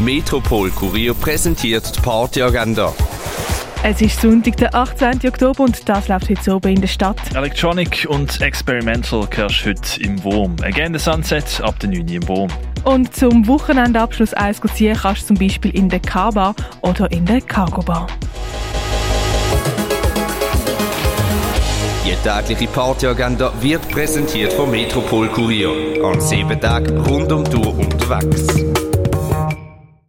Metropol Kurier präsentiert die Partyagenda. Es ist Sonntag, der 18. Oktober und das läuft heute oben in der Stadt. Electronic und Experimental hörst heute im Wurm. Again the Sunset ab der 9 Uhr im Wurm. Und zum Wochenendabschluss eins ziehen kannst du zum Beispiel in der K-Bar oder in der Cargo Bar. Die tägliche Partyagenda wird präsentiert vom Metropol Kurier. An sieben Tagen rund um die Tour unterwegs.